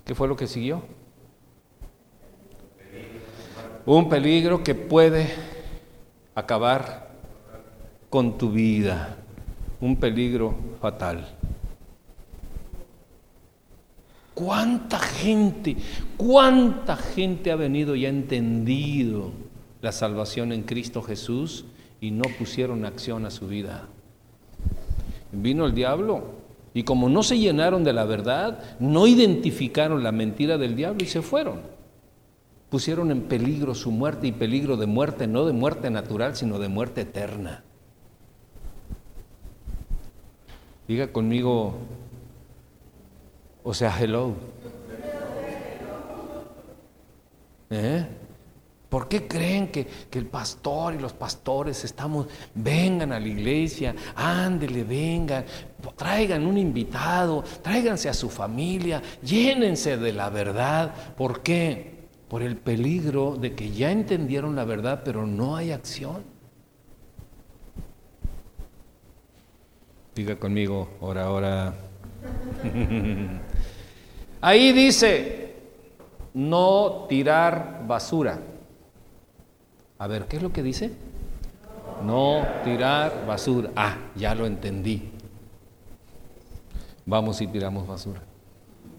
Speaker 1: ¿Qué fue lo que siguió? Un peligro que puede acabar con tu vida. Un peligro fatal. ¿Cuánta gente, cuánta gente ha venido y ha entendido la salvación en Cristo Jesús y no pusieron acción a su vida? Vino el diablo y como no se llenaron de la verdad, no identificaron la mentira del diablo y se fueron pusieron en peligro su muerte y peligro de muerte, no de muerte natural, sino de muerte eterna. Diga conmigo, o sea, hello. ¿Eh? ¿Por qué creen que, que, el pastor y los pastores estamos, vengan a la iglesia, ándele, vengan, traigan un invitado, tráiganse a su familia, llénense de la verdad? ¿Por qué? Por el peligro de que ya entendieron la verdad, pero no hay acción. Diga conmigo, ora, ora. Ahí dice, no tirar basura. A ver, ¿qué es lo que dice? No tirar basura. Ah, ya lo entendí. Vamos y tiramos basura.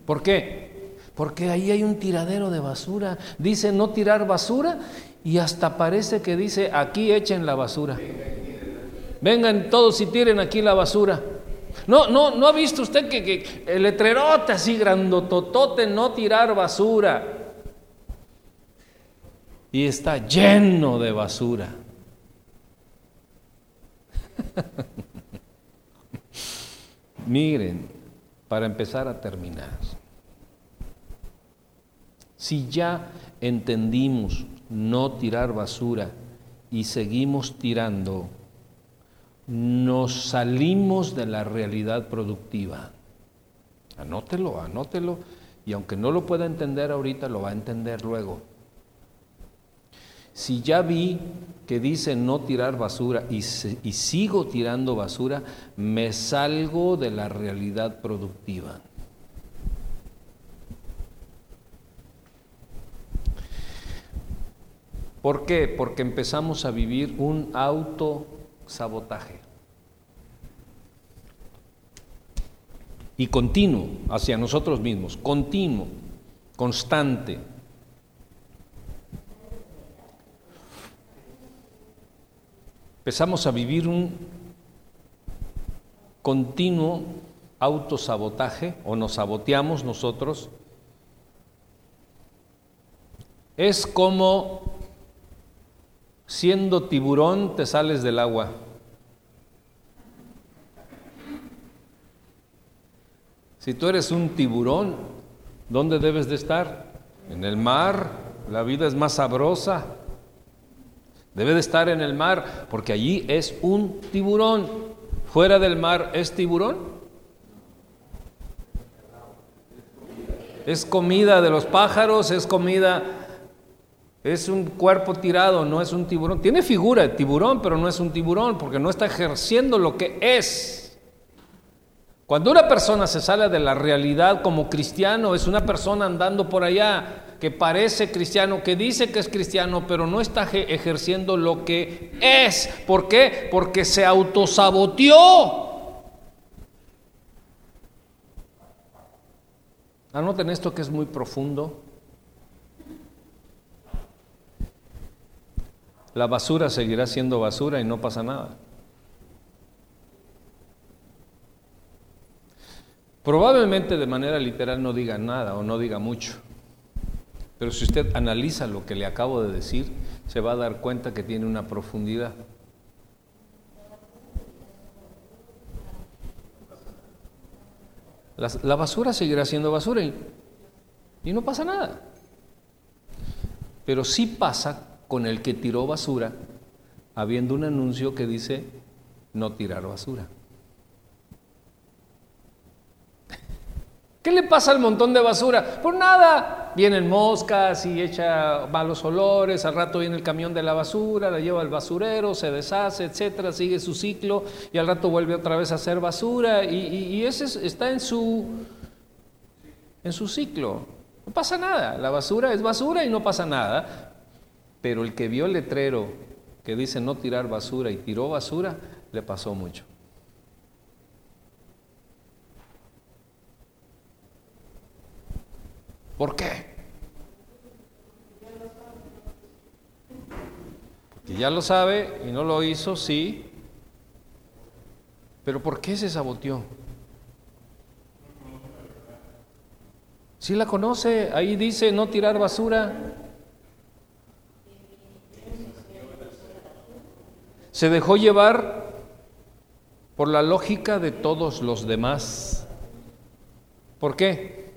Speaker 1: ¿Por qué? Porque ahí hay un tiradero de basura. Dice no tirar basura y hasta parece que dice aquí echen la basura. Vengan todos y tiren aquí la basura. No, no, no ha visto usted que, el letrerote así grandototote, no tirar basura. Y está lleno de basura. Miren, para empezar a terminar. Si ya entendimos no tirar basura y seguimos tirando, nos salimos de la realidad productiva. Anótelo, anótelo, y aunque no lo pueda entender ahorita, lo va a entender luego. Si ya vi que dice no tirar basura y, y sigo tirando basura, me salgo de la realidad productiva. ¿Por qué? Porque empezamos a vivir un autosabotaje. Y continuo hacia nosotros mismos, continuo, constante. Empezamos a vivir un continuo autosabotaje o nos saboteamos nosotros. Es como Siendo tiburón te sales del agua. Si tú eres un tiburón, ¿dónde debes de estar? En el mar. La vida es más sabrosa. Debe de estar en el mar porque allí es un tiburón. Fuera del mar es tiburón. Es comida de los pájaros, es comida es un cuerpo tirado, no es un tiburón. Tiene figura de tiburón, pero no es un tiburón porque no está ejerciendo lo que es. Cuando una persona se sale de la realidad como cristiano, es una persona andando por allá que parece cristiano, que dice que es cristiano, pero no está ejerciendo lo que es. ¿Por qué? Porque se autosaboteó. Anoten esto que es muy profundo. La basura seguirá siendo basura y no pasa nada. Probablemente de manera literal no diga nada o no diga mucho, pero si usted analiza lo que le acabo de decir, se va a dar cuenta que tiene una profundidad. La, basura seguirá siendo basura y, y no pasa nada. Pero sí pasa con el que tiró basura, habiendo un anuncio que dice no tirar basura. ¿Qué le pasa al montón de basura? Pues nada, vienen moscas y echa malos olores, al rato viene el camión de la basura, la lleva al basurero, se deshace, etcétera, sigue su ciclo y al rato vuelve otra vez a hacer basura y, y ese está en su, en su ciclo. No pasa nada, la basura es basura y no pasa nada, pero el que vio el letrero que dice no tirar basura y tiró basura, le pasó mucho. ¿Por qué? Porque ya lo sabe y no lo hizo, sí. Pero ¿por qué se saboteó? Si la conoce, ahí dice no tirar basura. Se dejó llevar por la lógica de todos los demás. ¿Por qué?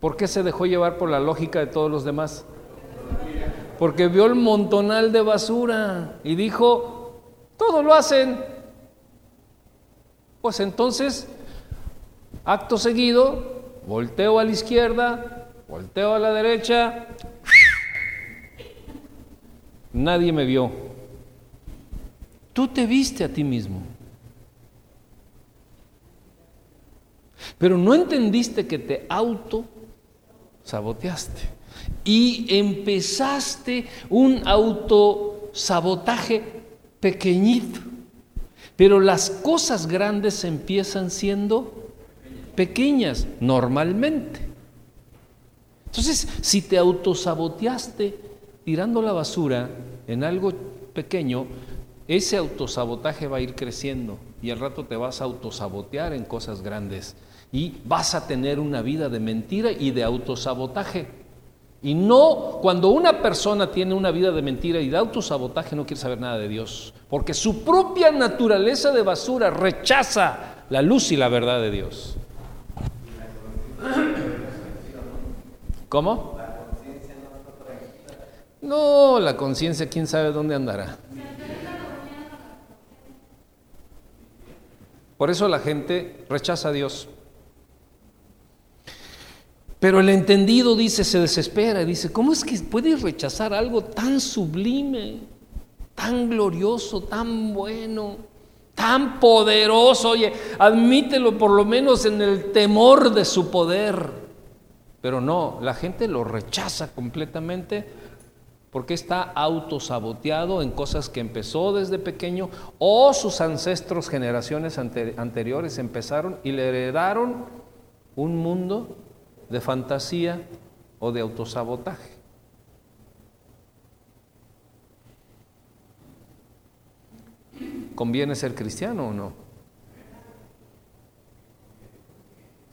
Speaker 1: ¿Por qué se dejó llevar por la lógica de todos los demás? Porque vio el montonal de basura y dijo, todo lo hacen. Pues entonces, acto seguido, volteo a la izquierda, volteo a la derecha, nadie me vio. Tú te viste a ti mismo. Pero no entendiste que te auto saboteaste y empezaste un autosabotaje pequeñito. Pero las cosas grandes empiezan siendo pequeñas normalmente. Entonces, si te autosaboteaste tirando la basura en algo pequeño, ese autosabotaje va a ir creciendo y al rato te vas a autosabotear en cosas grandes y vas a tener una vida de mentira y de autosabotaje. Y no, cuando una persona tiene una vida de mentira y de autosabotaje no quiere saber nada de Dios, porque su propia naturaleza de basura rechaza la luz y la verdad de Dios. ¿Cómo? No, la conciencia, quién sabe dónde andará. Por eso la gente rechaza a Dios. Pero el entendido dice, se desespera y dice, ¿cómo es que puedes rechazar algo tan sublime, tan glorioso, tan bueno, tan poderoso? Oye, admítelo por lo menos en el temor de su poder. Pero no, la gente lo rechaza completamente porque está autosaboteado en cosas que empezó desde pequeño o sus ancestros, generaciones anteriores empezaron y le heredaron un mundo de fantasía o de autosabotaje. ¿Conviene ser cristiano o no?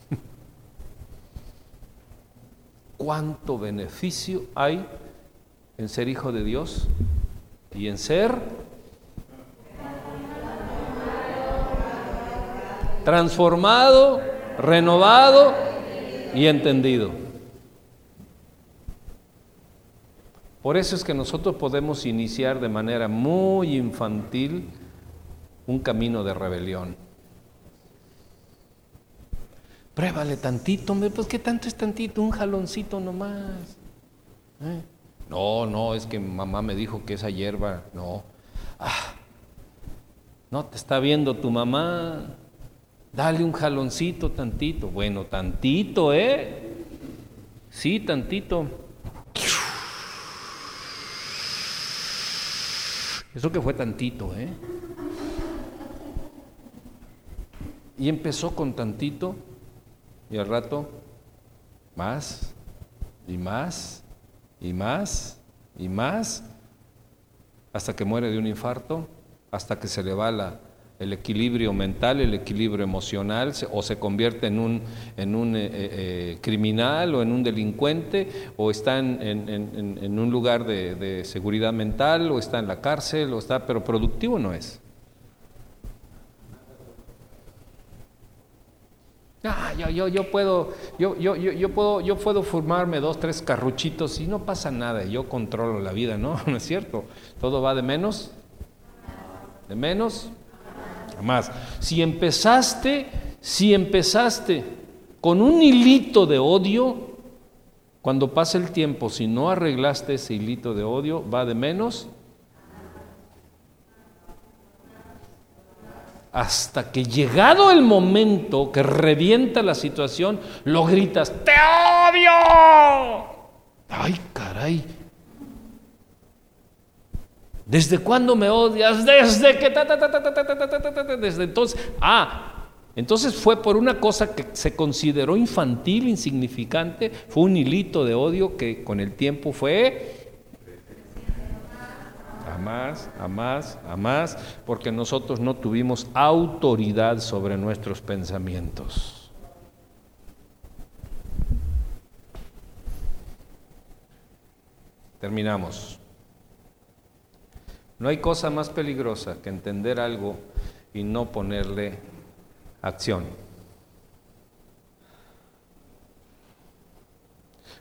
Speaker 1: ¿Cuánto beneficio hay en ser hijo de Dios y en ser transformado, renovado y entendido. Por eso es que nosotros podemos iniciar de manera muy infantil un camino de rebelión. Pruébale tantito, hombre, pues tanto es tantito, un jaloncito nomás. ¿Eh? No, no, es que mamá me dijo que esa hierba, no. Ah, no te está viendo tu mamá. Dale un jaloncito tantito. Bueno, tantito, ¿eh? Sí, tantito. Eso que fue tantito, ¿eh? Y empezó con tantito y al rato más y más y más y más hasta que muere de un infarto, hasta que se le va la, el equilibrio mental, el equilibrio emocional, o se convierte en un, en un eh, eh, criminal o en un delincuente, o está en, un lugar de, seguridad mental, o está en la cárcel, o está, pero productivo no es. Ah, yo, yo, yo puedo, yo, yo, yo, puedo, yo puedo formarme dos, tres carruchitos y no pasa nada, yo controlo la vida, ¿no? ¿No es cierto? Todo va de menos, de menos más. Si empezaste, si empezaste con un hilito de odio, cuando pasa el tiempo, si no arreglaste ese hilito de odio, va de menos hasta que llegado el momento que revienta la situación, lo gritas, te odio. Ay, caray, ¿Desde cuándo me odias? Desde que... desde entonces... Ah, entonces fue por una cosa que se consideró infantil, insignificante, fue un hilito de odio que con el tiempo fue más, a más, a más, porque nosotros no tuvimos autoridad sobre nuestros pensamientos. Terminamos. No hay cosa más peligrosa que entender algo y no ponerle acción.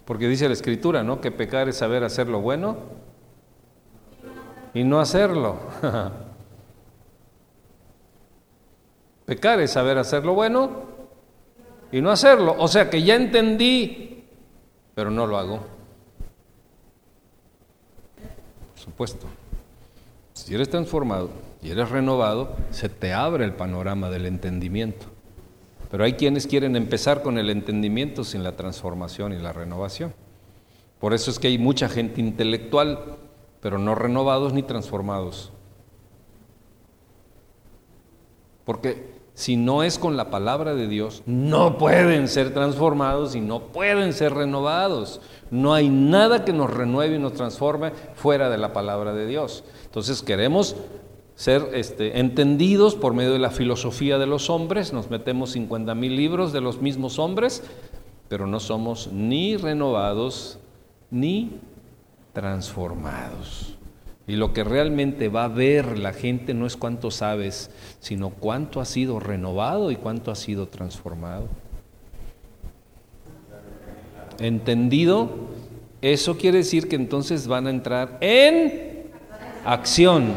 Speaker 1: Porque dice la escritura, ¿no? Que pecar es saber hacer lo bueno y no hacerlo. pecar es saber hacer lo bueno y no hacerlo. O sea que ya entendí, pero no lo hago. Por supuesto. Si eres transformado y eres renovado, se te abre el panorama del entendimiento. Pero hay quienes quieren empezar con el entendimiento sin la transformación y la renovación. Por eso es que hay mucha gente intelectual, pero no renovados ni transformados. Porque si no es con la palabra de Dios, no pueden ser transformados y no pueden ser renovados. No hay nada que nos renueve y nos transforme fuera de la palabra de Dios. Entonces queremos ser este, entendidos por medio de la filosofía de los hombres, nos metemos 50 mil libros de los mismos hombres, pero no somos ni renovados ni transformados. Y lo que realmente va a ver la gente no es cuánto sabes, sino cuánto ha sido renovado y cuánto ha sido transformado. ¿Entendido? Eso quiere decir que entonces van a entrar en acción.